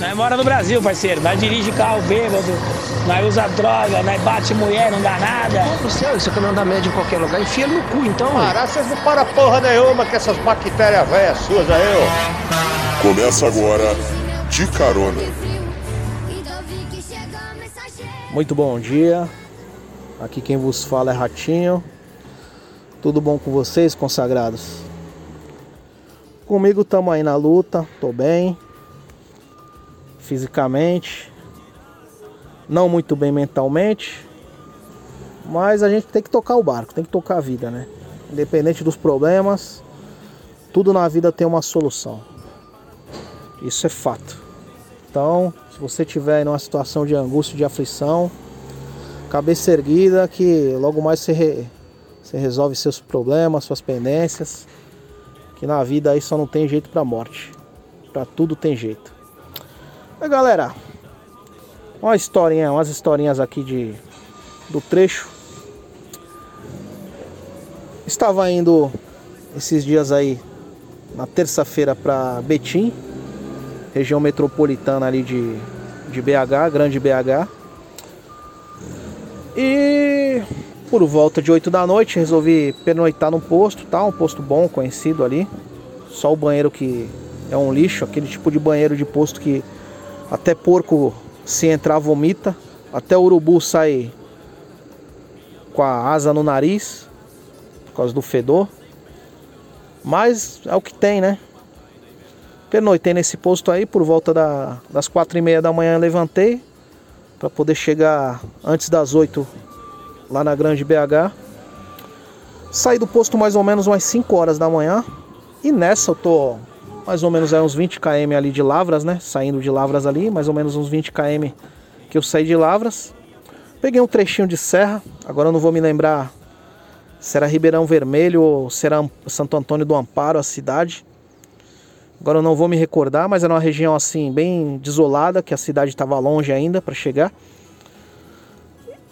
Nós mora no Brasil, parceiro. Nós dirige carro bêbado, nós usa droga, nós bate mulher, não dá nada. Pô, céu, isso aqui não dá média em qualquer lugar. Enfia no cu, então. Parar, vocês não param porra nenhuma com essas bactérias velhas suas aí, ó. Começa agora De Carona. Muito bom dia. Aqui quem vos fala é Ratinho. Tudo bom com vocês, consagrados? Comigo estamos aí na luta, tô bem. Fisicamente. Não muito bem mentalmente. Mas a gente tem que tocar o barco, tem que tocar a vida, né? Independente dos problemas, tudo na vida tem uma solução. Isso é fato. Então, se você tiver em uma situação de angústia, de aflição, cabeça erguida que logo mais você, re, você resolve seus problemas, suas pendências. Que na vida aí só não tem jeito pra morte. Pra tudo tem jeito. E galera, uma historinha, umas historinhas aqui de do trecho. Estava indo esses dias aí na terça-feira para Betim, região metropolitana ali de, de BH, grande BH. E por volta de 8 da noite resolvi pernoitar num posto, tá? Um posto bom, conhecido ali. Só o banheiro que é um lixo, aquele tipo de banheiro de posto que até porco se entrar vomita, até urubu sai com a asa no nariz por causa do fedor. Mas é o que tem, né? Pernoitei nesse posto aí por volta da, das quatro e meia da manhã levantei para poder chegar antes das 8 lá na Grande BH. Saí do posto mais ou menos umas 5 horas da manhã. E nessa eu tô mais ou menos aí uns 20 km ali de Lavras, né? Saindo de Lavras ali, mais ou menos uns 20 km que eu saí de Lavras. Peguei um trechinho de serra, agora eu não vou me lembrar se era Ribeirão Vermelho ou se era Santo Antônio do Amparo, a cidade. Agora eu não vou me recordar, mas era uma região assim bem desolada, que a cidade estava longe ainda para chegar.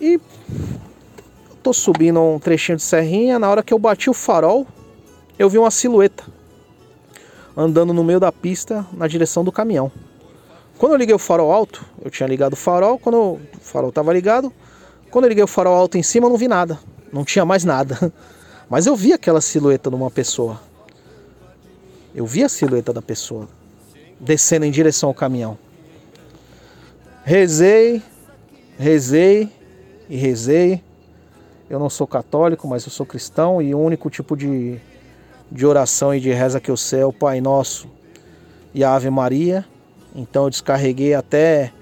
E tô subindo um trechinho de serrinha, na hora que eu bati o farol, eu vi uma silhueta andando no meio da pista na direção do caminhão. Quando eu liguei o farol alto, eu tinha ligado o farol, quando o farol estava ligado, quando eu liguei o farol alto em cima, eu não vi nada, não tinha mais nada. Mas eu vi aquela silhueta de uma pessoa. Eu vi a silhueta da pessoa descendo em direção ao caminhão. Rezei, rezei e rezei. Eu não sou católico, mas eu sou cristão e o único tipo de, de oração e de reza que eu sei é o Pai Nosso e a Ave Maria. Então eu descarreguei até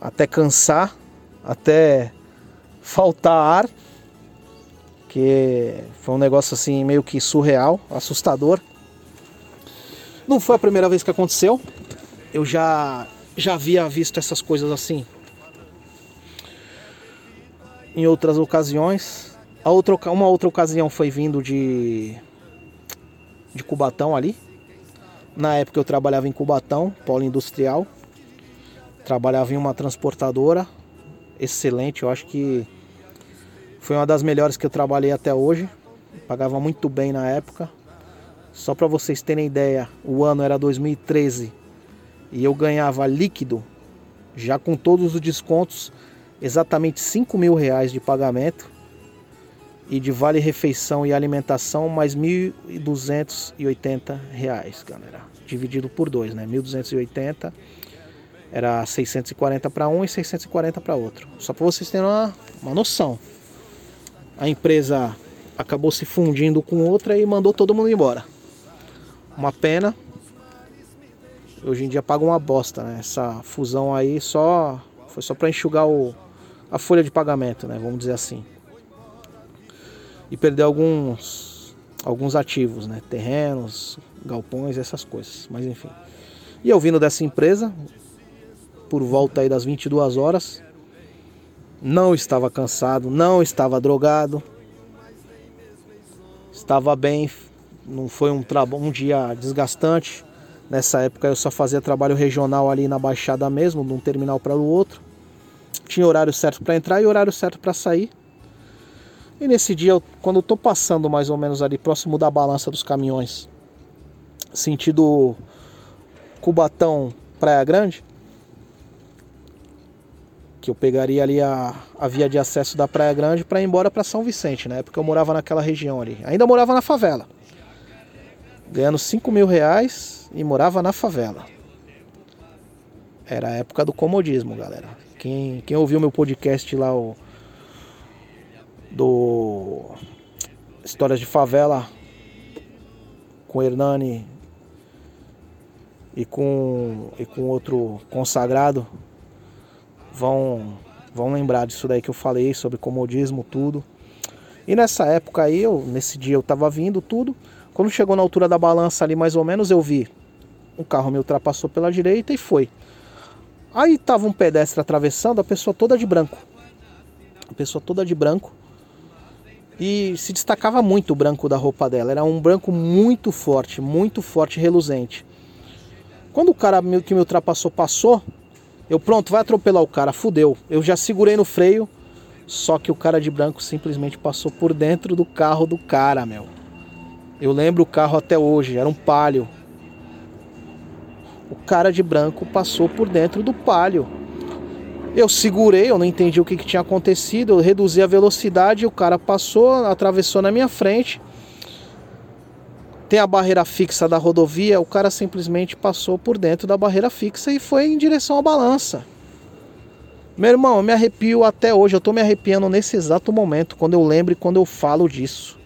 até cansar, até faltar ar, que foi um negócio assim meio que surreal, assustador. Não foi a primeira vez que aconteceu. Eu já já havia visto essas coisas assim em outras ocasiões. A outra, uma outra ocasião foi vindo de de Cubatão ali. Na época eu trabalhava em Cubatão, polo industrial. Trabalhava em uma transportadora excelente, eu acho que foi uma das melhores que eu trabalhei até hoje. Pagava muito bem na época. Só para vocês terem ideia, o ano era 2013 e eu ganhava líquido, já com todos os descontos, exatamente 5 mil reais de pagamento e de vale refeição e alimentação mais 1.280 reais, galera. Dividido por dois, né? 1.280 era 640 para um e 640 para outro. Só para vocês terem uma, uma noção. A empresa acabou se fundindo com outra e mandou todo mundo embora. Uma pena. Hoje em dia paga uma bosta, né? Essa fusão aí só foi só para enxugar o, a folha de pagamento, né? Vamos dizer assim. E perder alguns alguns ativos, né? Terrenos, galpões, essas coisas. Mas enfim. E eu vindo dessa empresa por volta aí das 22 horas, não estava cansado, não estava drogado, estava bem, não foi um, um dia desgastante. Nessa época eu só fazia trabalho regional ali na Baixada mesmo, de um terminal para o outro. Tinha horário certo para entrar e horário certo para sair. E nesse dia, quando eu tô passando mais ou menos ali próximo da balança dos caminhões, sentido Cubatão Praia Grande. Que eu pegaria ali a, a via de acesso da Praia Grande para ir embora para São Vicente, né? Porque eu morava naquela região ali. Ainda morava na favela. Ganhando 5 mil reais e morava na favela. Era a época do comodismo, galera. Quem, quem ouviu meu podcast lá, o. Do. Histórias de Favela. Com Hernani. E com. E com outro consagrado. Vão. Vão lembrar disso daí que eu falei sobre comodismo, tudo. E nessa época aí, eu, nesse dia eu tava vindo tudo. Quando chegou na altura da balança ali, mais ou menos, eu vi um carro me ultrapassou pela direita e foi. Aí tava um pedestre atravessando, a pessoa toda de branco. A pessoa toda de branco. E se destacava muito o branco da roupa dela. Era um branco muito forte, muito forte, reluzente. Quando o cara que me ultrapassou passou, eu pronto, vai atropelar o cara, fudeu. Eu já segurei no freio, só que o cara de branco simplesmente passou por dentro do carro do cara, meu. Eu lembro o carro até hoje, era um palio o cara de branco passou por dentro do palio. Eu segurei, eu não entendi o que, que tinha acontecido, eu reduzi a velocidade, o cara passou, atravessou na minha frente. Tem a barreira fixa da rodovia, o cara simplesmente passou por dentro da barreira fixa e foi em direção à balança. Meu irmão, eu me arrepio até hoje, eu tô me arrepiando nesse exato momento, quando eu lembro e quando eu falo disso.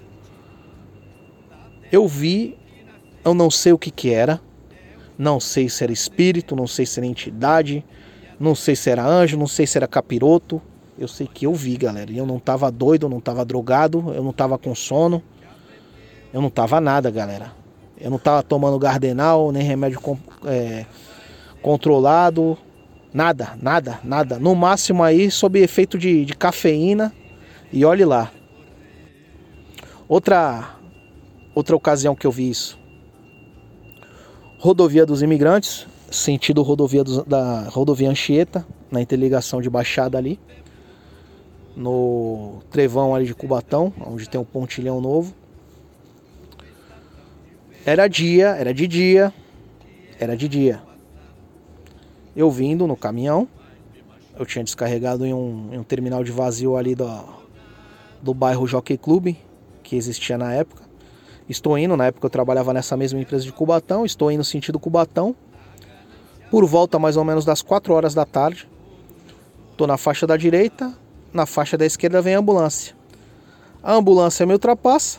Eu vi, eu não sei o que que era, não sei se era espírito, não sei se era entidade, não sei se era anjo, não sei se era capiroto. Eu sei que eu vi, galera. E eu não tava doido, eu não tava drogado, eu não tava com sono. Eu não tava nada, galera. Eu não tava tomando gardenal, nem remédio é, controlado. Nada, nada, nada. No máximo aí, sob efeito de, de cafeína. E olhe lá. Outra, outra ocasião que eu vi isso. Rodovia dos Imigrantes, sentido rodovia do, da rodovia Anchieta, na interligação de Baixada ali, no trevão ali de Cubatão, onde tem um pontilhão novo. Era dia, era de dia, era de dia. Eu vindo no caminhão, eu tinha descarregado em um, em um terminal de vazio ali do, do bairro Jockey Club, que existia na época. Estou indo, na época eu trabalhava nessa mesma empresa de Cubatão, estou indo sentido Cubatão. Por volta mais ou menos das 4 horas da tarde. Estou na faixa da direita, na faixa da esquerda vem a ambulância. A ambulância me ultrapassa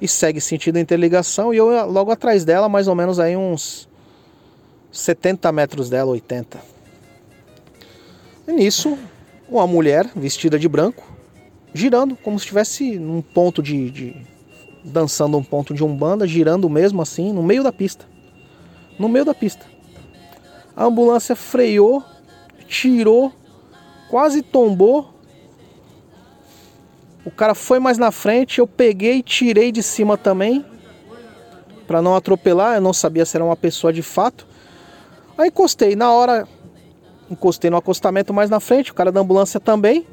e segue sentido interligação e eu logo atrás dela, mais ou menos aí uns 70 metros dela, 80. E nisso, uma mulher vestida de branco, girando como se estivesse num ponto de, de dançando um ponto de umbanda, girando mesmo assim, no meio da pista. No meio da pista. A ambulância freou, tirou, quase tombou. O cara foi mais na frente, eu peguei e tirei de cima também. para não atropelar, eu não sabia se era uma pessoa de fato. Aí encostei, na hora encostei no acostamento mais na frente, o cara da ambulância também.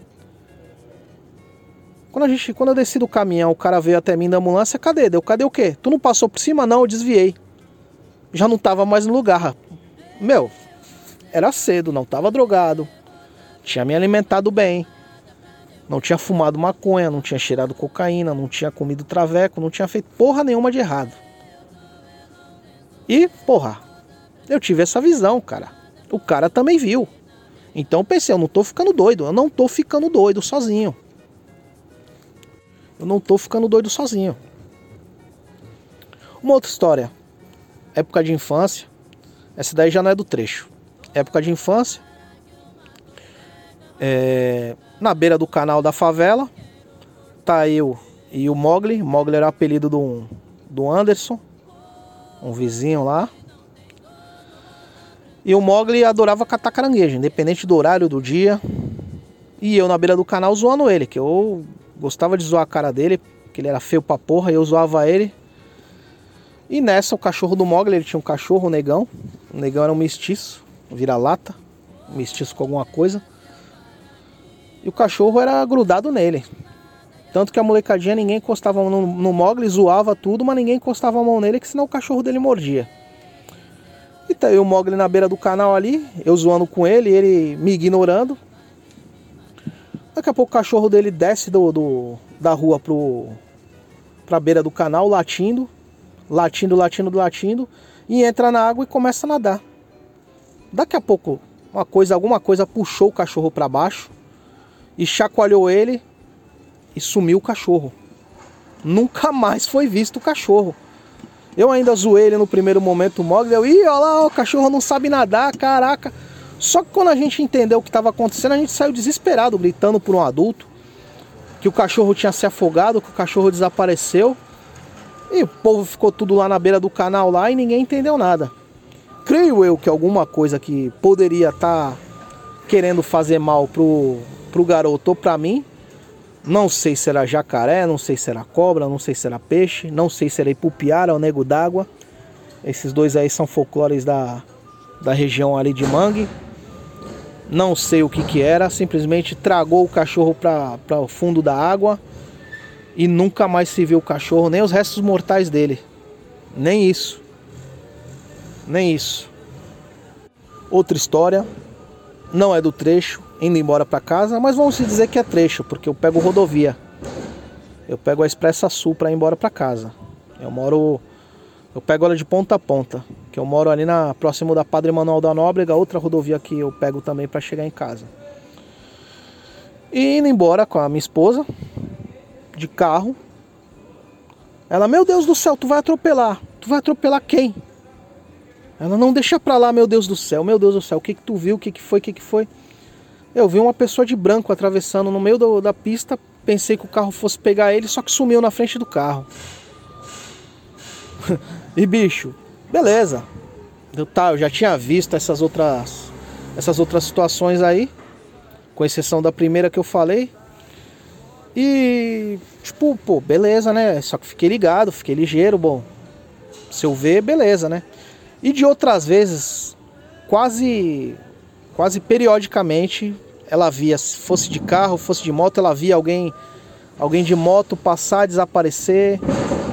Quando, a gente, quando eu desci do caminhão, o cara veio até mim da ambulância, cadê? Deu, cadê o quê? Tu não passou por cima? Não, eu desviei. Já não tava mais no lugar. Meu, era cedo, não tava drogado. Tinha me alimentado bem. Não tinha fumado maconha, não tinha cheirado cocaína, não tinha comido traveco, não tinha feito porra nenhuma de errado. E, porra, eu tive essa visão, cara. O cara também viu. Então eu pensei, eu não tô ficando doido, eu não tô ficando doido sozinho. Eu não tô ficando doido sozinho. Uma outra história. Época de infância. Essa daí já não é do trecho. Época de infância. É, na beira do canal da favela. Tá eu e o Mogli. Mogli era o apelido do, do Anderson. Um vizinho lá. E o Mogli adorava catar caranguejo, independente do horário do dia. E eu na beira do canal zoando ele, que eu Gostava de zoar a cara dele, que ele era feio pra porra, e eu zoava ele. E nessa, o cachorro do Mogli, ele tinha um cachorro, um negão. O negão era um mestiço, vira-lata, um mestiço com alguma coisa. E o cachorro era grudado nele. Tanto que a molecadinha, ninguém encostava no, no Mogli, zoava tudo, mas ninguém encostava a mão nele, que senão o cachorro dele mordia. E tá eu o Mogli na beira do canal ali, eu zoando com ele, ele me ignorando. Daqui a pouco o cachorro dele desce do, do da rua pro, pra beira do canal, latindo, latindo, latindo, latindo, e entra na água e começa a nadar. Daqui a pouco, uma coisa, alguma coisa puxou o cachorro para baixo e chacoalhou ele e sumiu o cachorro. Nunca mais foi visto o cachorro. Eu ainda zoei ele no primeiro momento, o Mogli, eu, ih, olha lá, o cachorro não sabe nadar, caraca. Só que quando a gente entendeu o que estava acontecendo, a gente saiu desesperado, gritando por um adulto, que o cachorro tinha se afogado, que o cachorro desapareceu. E o povo ficou tudo lá na beira do canal lá e ninguém entendeu nada. Creio eu que alguma coisa que poderia estar tá querendo fazer mal pro, pro garoto ou pra mim, não sei se era jacaré, não sei se era cobra, não sei se era peixe, não sei se era ipupiara ou nego d'água. Esses dois aí são folclores da, da região ali de Mangue. Não sei o que que era, simplesmente tragou o cachorro para o fundo da água e nunca mais se viu o cachorro, nem os restos mortais dele. Nem isso. Nem isso. Outra história, não é do trecho, indo embora para casa, mas vamos dizer que é trecho, porque eu pego rodovia. Eu pego a Expressa Sul para ir embora para casa. Eu moro eu pego ela de ponta a ponta, que eu moro ali na próximo da Padre Manuel da Nóbrega, outra rodovia que eu pego também para chegar em casa. E indo embora com a minha esposa de carro. Ela, meu Deus do céu, tu vai atropelar. Tu vai atropelar quem? Ela não deixa pra lá, meu Deus do céu, meu Deus do céu, o que que tu viu, o que que foi, o que que foi? Eu vi uma pessoa de branco atravessando no meio do, da pista, pensei que o carro fosse pegar ele, só que sumiu na frente do carro. e bicho, beleza. Eu, tá, eu já tinha visto essas outras essas outras situações aí, com exceção da primeira que eu falei. E tipo, pô, beleza, né? Só que fiquei ligado, fiquei ligeiro, bom. Se eu ver, beleza, né? E de outras vezes, quase quase periodicamente, ela via, se fosse de carro, fosse de moto, ela via alguém alguém de moto passar, desaparecer,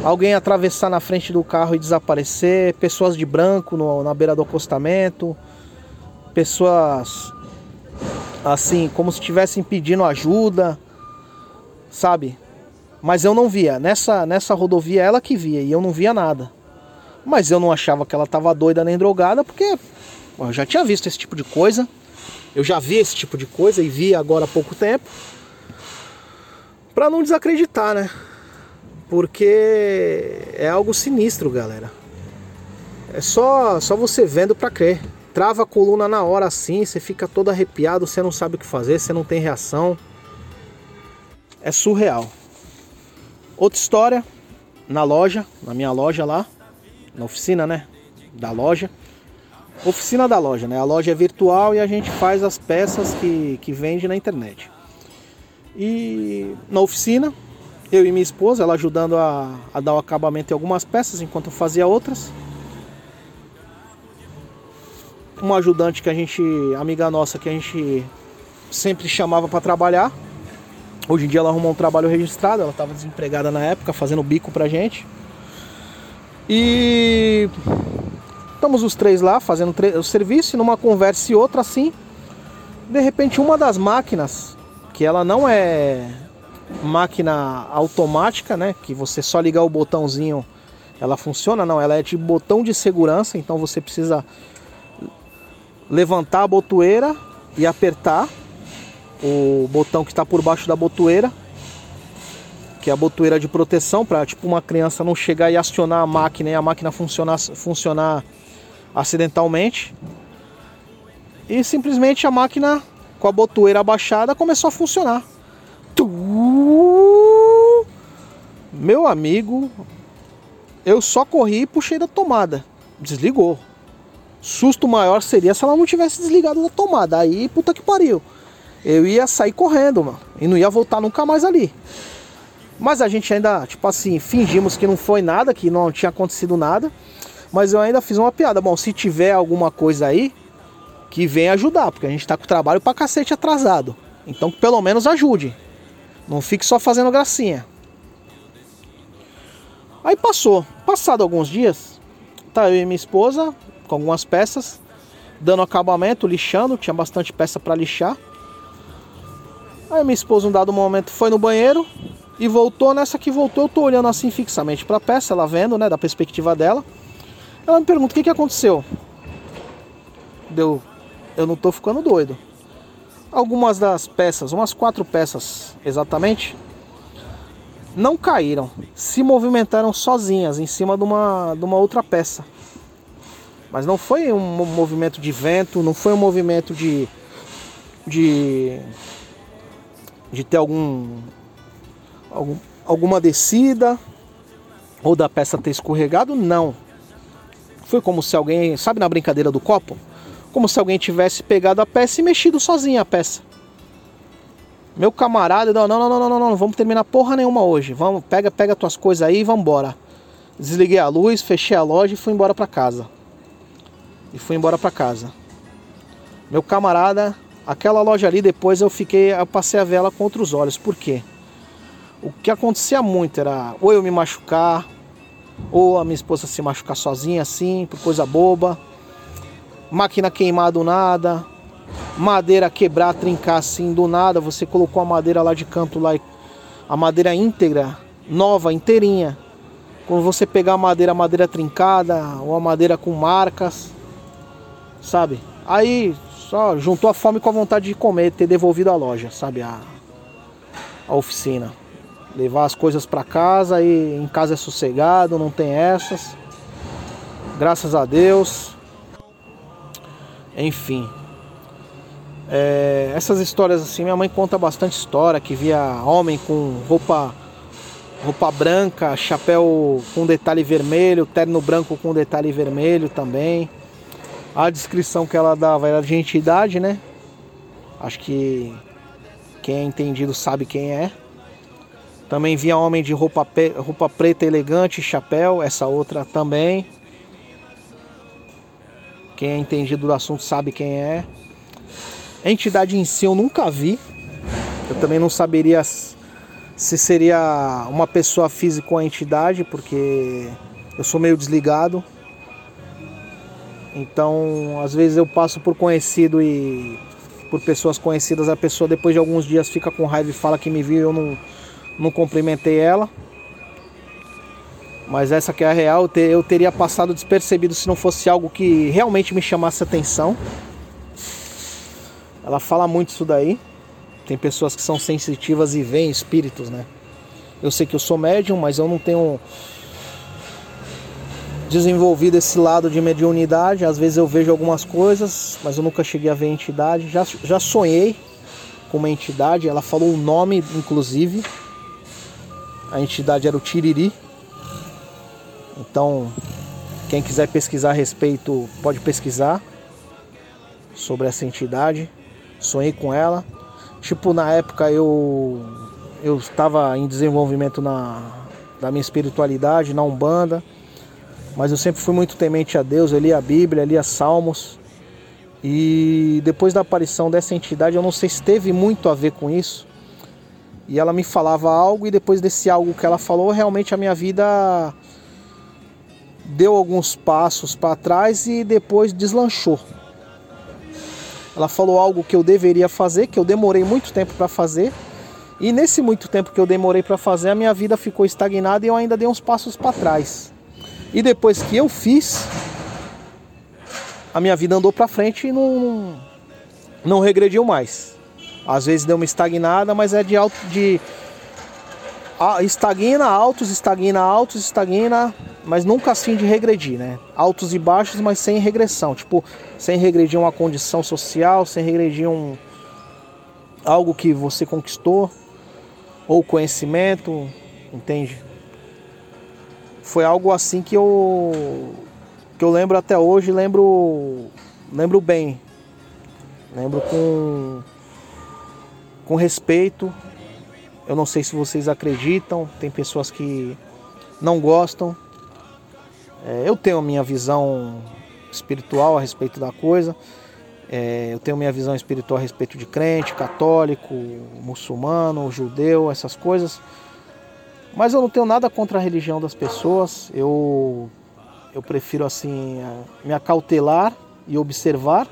alguém atravessar na frente do carro e desaparecer, pessoas de branco no, na beira do acostamento, pessoas assim, como se estivessem pedindo ajuda, sabe? Mas eu não via. Nessa, nessa rodovia ela que via e eu não via nada. Mas eu não achava que ela estava doida nem drogada, porque eu já tinha visto esse tipo de coisa. Eu já vi esse tipo de coisa e vi agora há pouco tempo. Pra não desacreditar, né? Porque é algo sinistro, galera. É só, só você vendo pra crer. Trava a coluna na hora assim, você fica todo arrepiado, você não sabe o que fazer, você não tem reação. É surreal. Outra história, na loja, na minha loja lá, na oficina, né? Da loja. Oficina da loja, né? A loja é virtual e a gente faz as peças que, que vende na internet. E na oficina, eu e minha esposa, ela ajudando a, a dar o acabamento em algumas peças enquanto eu fazia outras. Uma ajudante que a gente, amiga nossa, que a gente sempre chamava para trabalhar. Hoje em dia ela arrumou um trabalho registrado, ela estava desempregada na época, fazendo bico pra gente. E estamos os três lá fazendo o serviço, numa conversa e outra assim, de repente uma das máquinas, que ela não é máquina automática, né, que você só ligar o botãozinho ela funciona, não, ela é de botão de segurança, então você precisa levantar a botoeira e apertar o botão que está por baixo da botoeira que é a botoeira de proteção para tipo uma criança não chegar e acionar a máquina e a máquina funcionar, funcionar acidentalmente. E simplesmente a máquina com a botoeira abaixada começou a funcionar. Meu amigo, eu só corri e puxei da tomada. Desligou. Susto maior seria se ela não tivesse desligado da tomada. Aí, puta que pariu. Eu ia sair correndo, mano. E não ia voltar nunca mais ali. Mas a gente ainda, tipo assim, fingimos que não foi nada, que não tinha acontecido nada. Mas eu ainda fiz uma piada. Bom, se tiver alguma coisa aí, que venha ajudar, porque a gente tá com o trabalho pra cacete atrasado. Então pelo menos ajude. Não fique só fazendo gracinha. Aí passou. Passado alguns dias, tá eu e minha esposa com algumas peças, dando acabamento, lixando, tinha bastante peça para lixar. Aí minha esposa, um dado momento, foi no banheiro e voltou. Nessa que voltou, eu tô olhando assim fixamente para a peça, ela vendo, né, da perspectiva dela. Ela me pergunta: o que, que aconteceu? Deu, eu não tô ficando doido. Algumas das peças, umas quatro peças exatamente, não caíram, se movimentaram sozinhas em cima de uma, de uma outra peça. Mas não foi um movimento de vento, não foi um movimento de, de de ter algum, algum alguma descida ou da peça ter escorregado, não. Foi como se alguém, sabe na brincadeira do copo? Como se alguém tivesse pegado a peça e mexido sozinho a peça. Meu camarada, não, não, não, não, não, não, vamos terminar porra nenhuma hoje. Vamos, pega, pega tuas coisas aí e vamos embora. Desliguei a luz, fechei a loja e fui embora para casa. E fui embora para casa. Meu camarada Aquela loja ali depois eu fiquei, eu passei a vela contra os olhos. Por quê? O que acontecia muito era ou eu me machucar, ou a minha esposa se machucar sozinha assim, por coisa boba. Máquina queimar do nada, madeira quebrar, trincar assim do nada. Você colocou a madeira lá de canto lá, a madeira íntegra, nova, inteirinha. Quando você pegar a madeira, a madeira trincada, ou a madeira com marcas, sabe? Aí só juntou a fome com a vontade de comer, ter devolvido a loja, sabe? A, a oficina. Levar as coisas para casa e em casa é sossegado, não tem essas. Graças a Deus. Enfim. É, essas histórias assim, minha mãe conta bastante história, que via homem com roupa roupa branca, chapéu com detalhe vermelho, terno branco com detalhe vermelho também. A descrição que ela dava era de entidade, né? Acho que quem é entendido sabe quem é. Também via homem de roupa, roupa preta elegante, chapéu, essa outra também. Quem é entendido do assunto sabe quem é. A entidade em si eu nunca vi. Eu também não saberia se seria uma pessoa física ou entidade, porque eu sou meio desligado. Então, às vezes eu passo por conhecido e por pessoas conhecidas, a pessoa depois de alguns dias fica com raiva e fala que me viu e eu não, não cumprimentei ela. Mas essa que é a real, eu teria passado despercebido se não fosse algo que realmente me chamasse atenção. Ela fala muito isso daí. Tem pessoas que são sensitivas e veem espíritos, né? Eu sei que eu sou médium, mas eu não tenho desenvolvido esse lado de mediunidade. Às vezes eu vejo algumas coisas, mas eu nunca cheguei a ver entidade. Já, já sonhei com uma entidade, ela falou o nome, inclusive. A entidade era o Tiriri. Então, quem quiser pesquisar a respeito, pode pesquisar sobre essa entidade. Sonhei com ela. Tipo, na época eu eu estava em desenvolvimento na da minha espiritualidade, na Umbanda mas eu sempre fui muito temente a Deus, eu li a Bíblia, li as Salmos. E depois da aparição dessa entidade, eu não sei se teve muito a ver com isso. E ela me falava algo, e depois desse algo que ela falou, realmente a minha vida deu alguns passos para trás e depois deslanchou. Ela falou algo que eu deveria fazer, que eu demorei muito tempo para fazer. E nesse muito tempo que eu demorei para fazer, a minha vida ficou estagnada e eu ainda dei uns passos para trás. E depois que eu fiz, a minha vida andou para frente e não, não regrediu mais. Às vezes deu uma estagnada, mas é de alto de estagna, altos, estagna, altos, estagna, mas nunca assim de regredir, né? Altos e baixos, mas sem regressão, tipo, sem regredir uma condição social, sem regredir um algo que você conquistou ou conhecimento, entende? Foi algo assim que eu que eu lembro até hoje, lembro lembro bem. Lembro com com respeito. Eu não sei se vocês acreditam, tem pessoas que não gostam. É, eu tenho a minha visão espiritual a respeito da coisa. É, eu tenho minha visão espiritual a respeito de crente, católico, muçulmano, judeu, essas coisas. Mas eu não tenho nada contra a religião das pessoas. Eu eu prefiro assim eh, me acautelar e observar,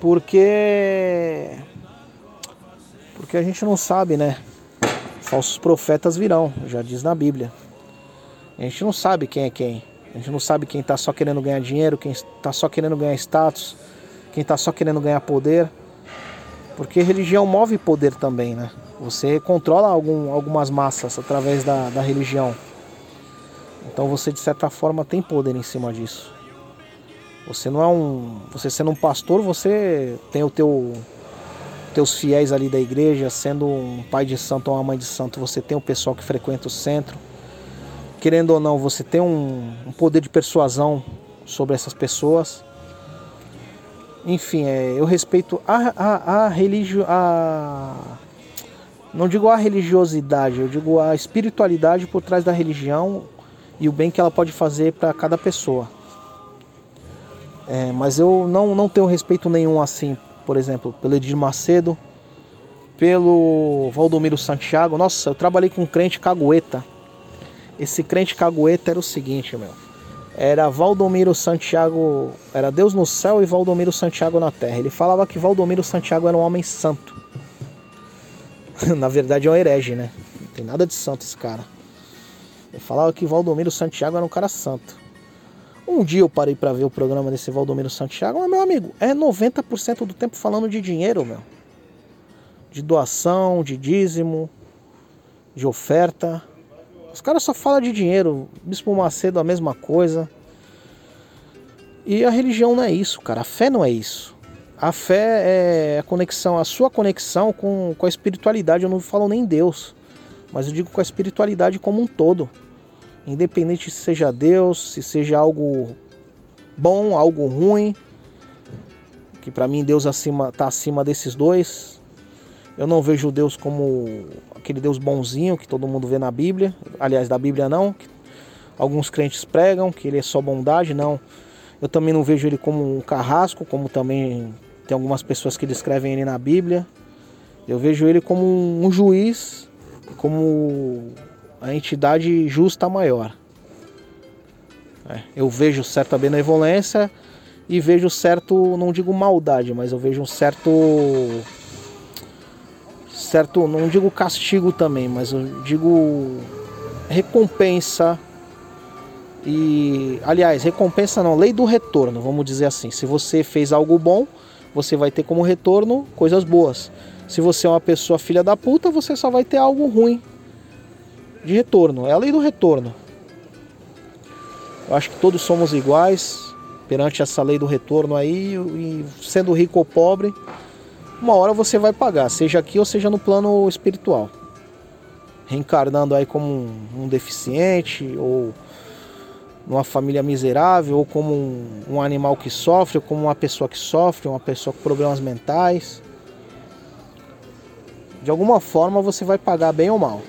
porque porque a gente não sabe, né? Falsos profetas virão, já diz na Bíblia. A gente não sabe quem é quem. A gente não sabe quem está só querendo ganhar dinheiro, quem está só querendo ganhar status, quem está só querendo ganhar poder. Porque religião move poder também, né? Você controla algum, algumas massas através da, da religião. Então você de certa forma tem poder em cima disso. Você não é um, você sendo um pastor, você tem o teu teus fiéis ali da igreja, sendo um pai de santo ou uma mãe de santo, você tem o pessoal que frequenta o centro. Querendo ou não, você tem um, um poder de persuasão sobre essas pessoas. Enfim, é, eu respeito a, a, a a não digo a religiosidade, eu digo a espiritualidade por trás da religião e o bem que ela pode fazer para cada pessoa. É, mas eu não, não tenho respeito nenhum assim, por exemplo, pelo Edir Macedo, pelo Valdomiro Santiago. Nossa, eu trabalhei com um crente cagueta. Esse crente cagueta era o seguinte, meu era Valdomiro Santiago, era Deus no céu e Valdomiro Santiago na terra. Ele falava que Valdomiro Santiago era um homem santo. na verdade é um herege, né? Não tem nada de santo esse cara. Ele falava que Valdomiro Santiago era um cara santo. Um dia eu parei para ver o programa desse Valdomiro Santiago, mas meu amigo, é 90% do tempo falando de dinheiro, meu. De doação, de dízimo, de oferta. Os caras só falam de dinheiro. Bispo Macedo a mesma coisa. E a religião não é isso, cara. A fé não é isso. A fé é a conexão, a sua conexão com, com a espiritualidade. Eu não falo nem Deus, mas eu digo com a espiritualidade como um todo. Independente se seja Deus, se seja algo bom, algo ruim. Que para mim Deus acima, tá acima desses dois. Eu não vejo Deus como aquele Deus bonzinho que todo mundo vê na Bíblia. Aliás, da Bíblia não. Alguns crentes pregam que ele é só bondade, não. Eu também não vejo ele como um carrasco, como também tem algumas pessoas que descrevem ele na Bíblia. Eu vejo ele como um juiz, como a entidade justa maior. É, eu vejo certa benevolência e vejo certo, não digo maldade, mas eu vejo um certo certo, não digo castigo também, mas eu digo recompensa e aliás, recompensa não, lei do retorno, vamos dizer assim. Se você fez algo bom, você vai ter como retorno coisas boas. Se você é uma pessoa filha da puta, você só vai ter algo ruim de retorno. É a lei do retorno. Eu acho que todos somos iguais perante essa lei do retorno aí, e sendo rico ou pobre, uma hora você vai pagar, seja aqui ou seja no plano espiritual. Reencarnando aí como um, um deficiente, ou numa família miserável, ou como um, um animal que sofre, ou como uma pessoa que sofre, uma pessoa com problemas mentais. De alguma forma você vai pagar bem ou mal.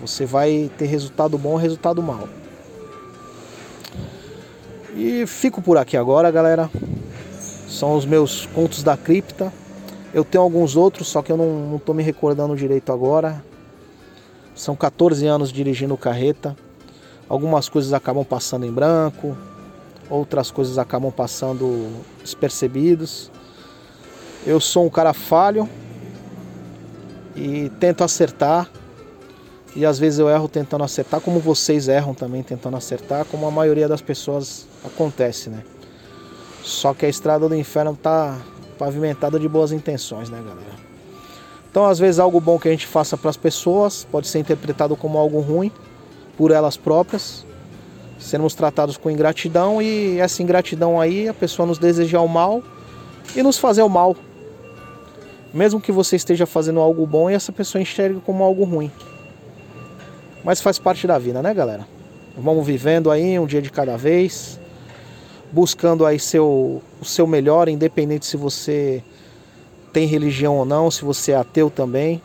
Você vai ter resultado bom ou resultado mal. E fico por aqui agora, galera. São os meus contos da cripta. Eu tenho alguns outros, só que eu não estou me recordando direito agora. São 14 anos dirigindo carreta. Algumas coisas acabam passando em branco, outras coisas acabam passando despercebidos. Eu sou um cara falho e tento acertar. E às vezes eu erro tentando acertar, como vocês erram também tentando acertar, como a maioria das pessoas acontece, né? Só que a estrada do inferno tá pavimentada de boas intenções, né, galera? Então, às vezes, algo bom que a gente faça para as pessoas pode ser interpretado como algo ruim por elas próprias, sermos tratados com ingratidão e essa ingratidão aí, a pessoa nos desejar o mal e nos fazer o mal. Mesmo que você esteja fazendo algo bom e essa pessoa enxergue como algo ruim. Mas faz parte da vida, né, galera? Vamos vivendo aí um dia de cada vez buscando aí seu, o seu melhor, independente se você tem religião ou não, se você é ateu também.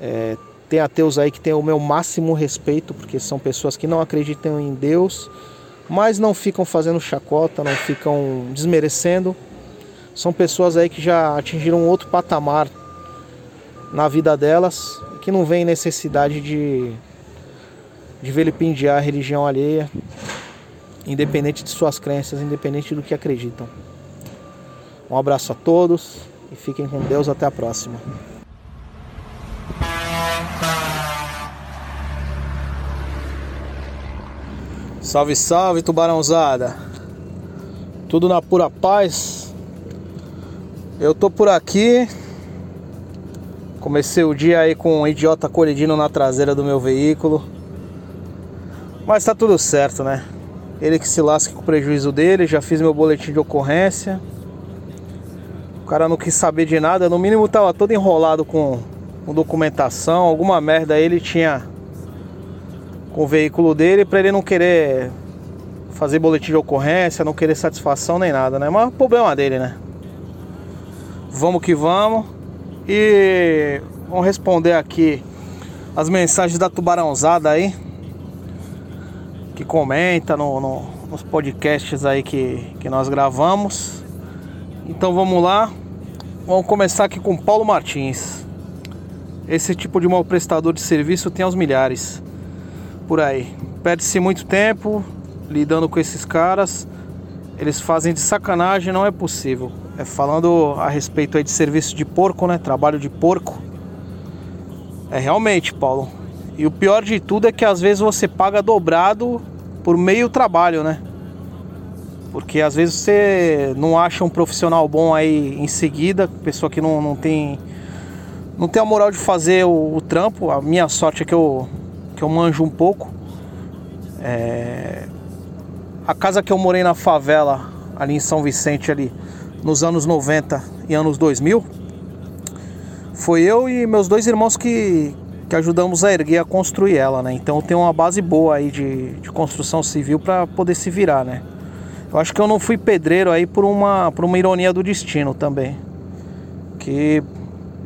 É, tem ateus aí que tem o meu máximo respeito, porque são pessoas que não acreditam em Deus, mas não ficam fazendo chacota, não ficam desmerecendo. São pessoas aí que já atingiram outro patamar na vida delas, que não vem necessidade de de vilipendiar a religião alheia, independente de suas crenças, independente do que acreditam. Um abraço a todos e fiquem com Deus até a próxima. Salve, salve, tubarãozada. Tudo na pura paz. Eu tô por aqui. Comecei o dia aí com um idiota colidindo na traseira do meu veículo. Mas tá tudo certo, né? Ele que se lasque com o prejuízo dele, já fiz meu boletim de ocorrência. O cara não quis saber de nada, no mínimo tava todo enrolado com, com documentação, alguma merda aí ele tinha com o veículo dele para ele não querer fazer boletim de ocorrência, não querer satisfação nem nada, né? Mas problema dele, né? Vamos que vamos. E vamos responder aqui as mensagens da tubarãozada aí. Que comenta no, no, nos podcasts aí que, que nós gravamos. Então vamos lá. Vamos começar aqui com Paulo Martins. Esse tipo de mau prestador de serviço tem aos milhares por aí. Perde-se muito tempo lidando com esses caras. Eles fazem de sacanagem, não é possível. É falando a respeito aí de serviço de porco, né? Trabalho de porco. É realmente, Paulo. E o pior de tudo é que às vezes você paga dobrado por meio trabalho, né? Porque às vezes você não acha um profissional bom aí em seguida, pessoa que não, não tem não tem a moral de fazer o, o trampo. A minha sorte é que eu que eu manjo um pouco. É... A casa que eu morei na favela, ali em São Vicente, ali, nos anos 90 e anos 2000, foi eu e meus dois irmãos que, que ajudamos a erguer, a construir ela, né? Então tenho uma base boa aí de, de construção civil para poder se virar, né? Eu acho que eu não fui pedreiro aí por uma, por uma ironia do destino também. Que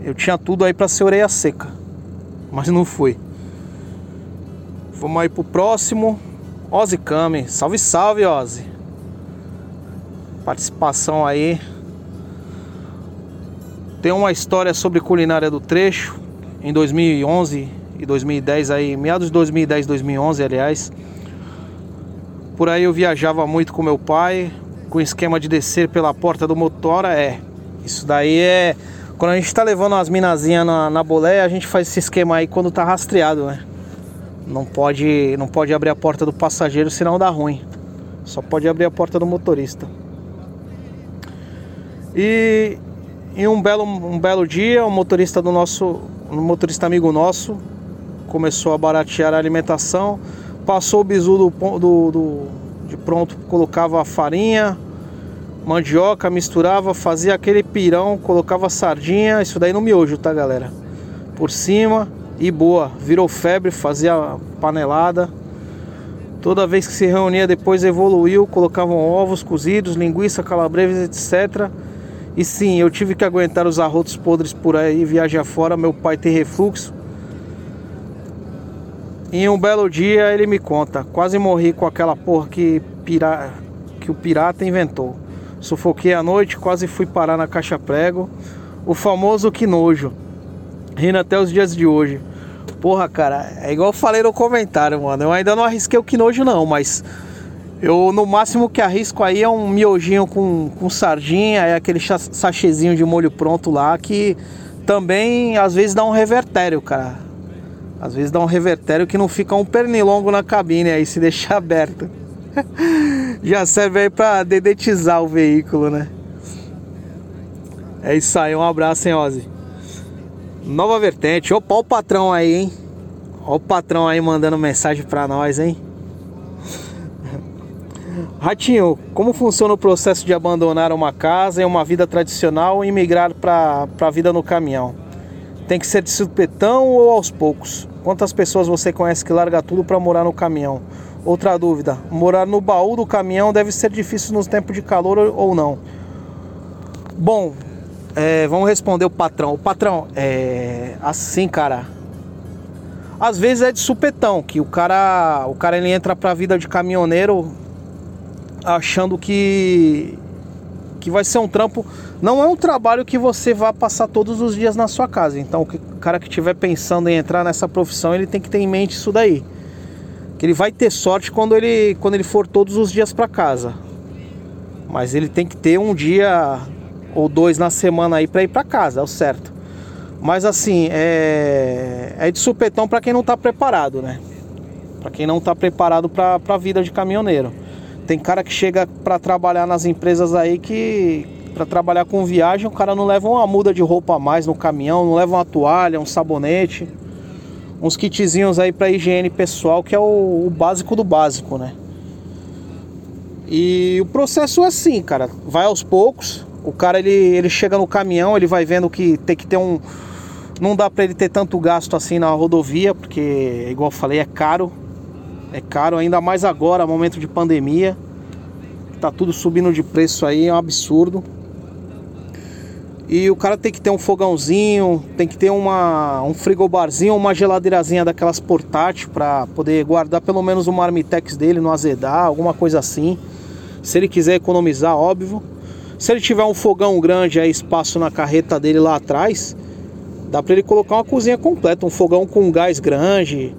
eu tinha tudo aí para ser orelha seca, mas não fui. Vamos aí pro próximo. Ozzy Kami. Salve, salve, Ozzy. Participação aí. Tem uma história sobre culinária do trecho. Em 2011 e 2010 aí, meados de 2010 2011, aliás. Por aí eu viajava muito com meu pai, com esquema de descer pela porta do motora, é. Isso daí é quando a gente tá levando as minazinhas na, na boleia, a gente faz esse esquema aí quando tá rastreado, né? Não pode, não pode abrir a porta do passageiro, senão dá ruim. Só pode abrir a porta do motorista. E em um belo, um belo dia, um motorista do nosso, um motorista amigo nosso, começou a baratear a alimentação, passou o bizu do, do, do de pronto, colocava farinha, mandioca, misturava, fazia aquele pirão, colocava sardinha, isso daí no miojo, tá galera? Por cima e boa, virou febre, fazia panelada. Toda vez que se reunia depois evoluiu, colocavam ovos cozidos, linguiça, calabresa, etc. E sim, eu tive que aguentar os arrotos podres por aí, viajar fora, meu pai tem refluxo. E um belo dia ele me conta, quase morri com aquela porra que, pira... que o pirata inventou. Sufoquei a noite, quase fui parar na caixa prego. O famoso que nojo. Rindo até os dias de hoje. Porra, cara, é igual eu falei no comentário, mano. Eu ainda não arrisquei o quinojo, não, mas eu no máximo que arrisco aí é um miojinho com, com sardinha, é aquele sachezinho de molho pronto lá que também às vezes dá um revertério, cara. Às vezes dá um revertério que não fica um pernilongo na cabine aí se deixar aberto. Já serve aí pra dedetizar o veículo, né? É isso aí, um abraço, hein, Ozzy. Nova vertente. Opa, o patrão aí, hein? Ó o patrão aí mandando mensagem pra nós, hein? Ratinho, como funciona o processo de abandonar uma casa e uma vida tradicional e migrar para a vida no caminhão? Tem que ser de supetão ou aos poucos? Quantas pessoas você conhece que larga tudo para morar no caminhão? Outra dúvida: morar no baú do caminhão deve ser difícil nos tempos de calor ou não? Bom, é, vamos responder o patrão. O patrão, é assim, cara. Às vezes é de supetão, que o cara, o cara ele entra pra vida de caminhoneiro achando que que vai ser um trampo, não é um trabalho que você vá passar todos os dias na sua casa. Então, o cara que estiver pensando em entrar nessa profissão, ele tem que ter em mente isso daí. que ele vai ter sorte quando ele, quando ele for todos os dias para casa. Mas ele tem que ter um dia ou dois na semana aí para ir para casa, é o certo. Mas assim, é, é de supetão para quem não tá preparado, né? Para quem não tá preparado para a vida de caminhoneiro. Tem cara que chega para trabalhar nas empresas aí que para trabalhar com viagem, o cara não leva uma muda de roupa a mais no caminhão, não leva uma toalha, um sabonete uns kitzinhos aí para higiene pessoal, que é o, o, básico do básico, né? E o processo é assim, cara, vai aos poucos. O cara ele, ele chega no caminhão, ele vai vendo que tem que ter um não dá para ele ter tanto gasto assim na rodovia, porque igual eu falei, é caro. É caro ainda mais agora, momento de pandemia. Tá tudo subindo de preço aí, é um absurdo. E o cara tem que ter um fogãozinho, tem que ter uma, um frigobarzinho, uma geladeirazinha daquelas portátil para poder guardar pelo menos o marmitex dele no azedar, alguma coisa assim. Se ele quiser economizar, óbvio. Se ele tiver um fogão grande, aí espaço na carreta dele lá atrás, dá para ele colocar uma cozinha completa, um fogão com gás grande,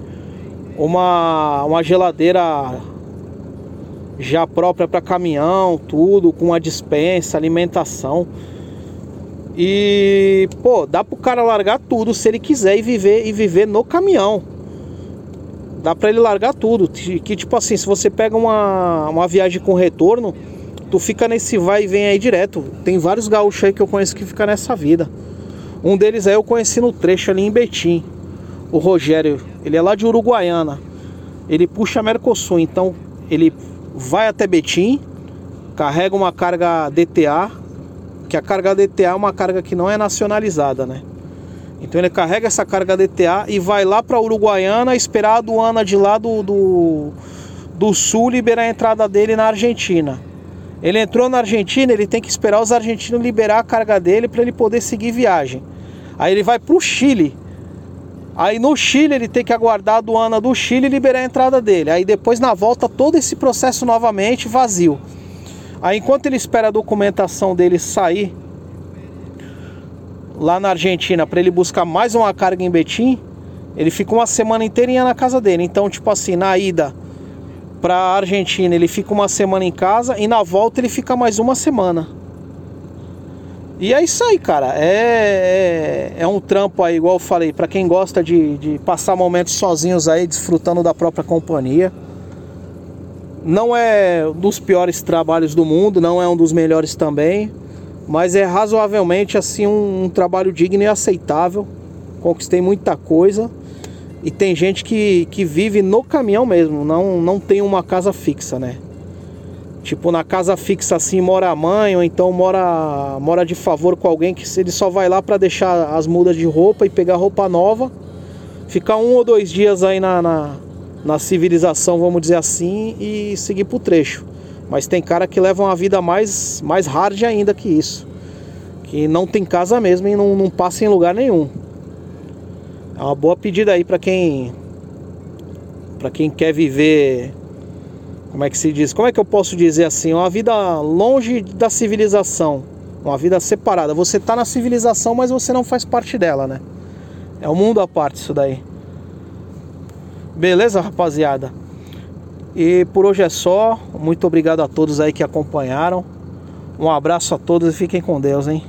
uma, uma geladeira já própria para caminhão, tudo, com a dispensa, alimentação. E, pô, dá pro cara largar tudo se ele quiser e viver e viver no caminhão. Dá para ele largar tudo. Que tipo assim, se você pega uma, uma viagem com retorno, tu fica nesse vai e vem aí direto. Tem vários gaúchos aí que eu conheço que fica nessa vida. Um deles aí eu conheci no trecho ali em Betim. O Rogério, ele é lá de Uruguaiana. Ele puxa Mercosul, então ele vai até Betim, carrega uma carga DTA, que a carga DTA é uma carga que não é nacionalizada, né? Então ele carrega essa carga DTA e vai lá para Uruguaiana esperar a aduana de lá do, do, do sul liberar a entrada dele na Argentina. Ele entrou na Argentina, ele tem que esperar os argentinos liberar a carga dele para ele poder seguir viagem. Aí ele vai para o Chile. Aí no Chile ele tem que aguardar a aduana do Chile e liberar a entrada dele. Aí depois na volta todo esse processo novamente vazio. Aí enquanto ele espera a documentação dele sair lá na Argentina para ele buscar mais uma carga em Betim, ele fica uma semana inteirinha na casa dele. Então, tipo assim, na ida para a Argentina ele fica uma semana em casa e na volta ele fica mais uma semana. E é isso aí, cara. É, é, é um trampo aí, igual eu falei, para quem gosta de, de passar momentos sozinhos aí, desfrutando da própria companhia. Não é um dos piores trabalhos do mundo, não é um dos melhores também, mas é razoavelmente assim um, um trabalho digno e aceitável. Conquistei muita coisa e tem gente que, que vive no caminhão mesmo, não, não tem uma casa fixa, né? Tipo, na casa fixa assim mora a mãe, ou então mora, mora de favor com alguém que ele só vai lá para deixar as mudas de roupa e pegar roupa nova, ficar um ou dois dias aí na, na na civilização, vamos dizer assim, e seguir pro trecho. Mas tem cara que leva uma vida mais, mais hard ainda que isso. Que não tem casa mesmo e não, não passa em lugar nenhum. É uma boa pedida aí para quem para quem quer viver como é que se diz? Como é que eu posso dizer assim? Uma vida longe da civilização, uma vida separada. Você tá na civilização, mas você não faz parte dela, né? É um mundo à parte isso daí. Beleza, rapaziada? E por hoje é só. Muito obrigado a todos aí que acompanharam. Um abraço a todos e fiquem com Deus, hein?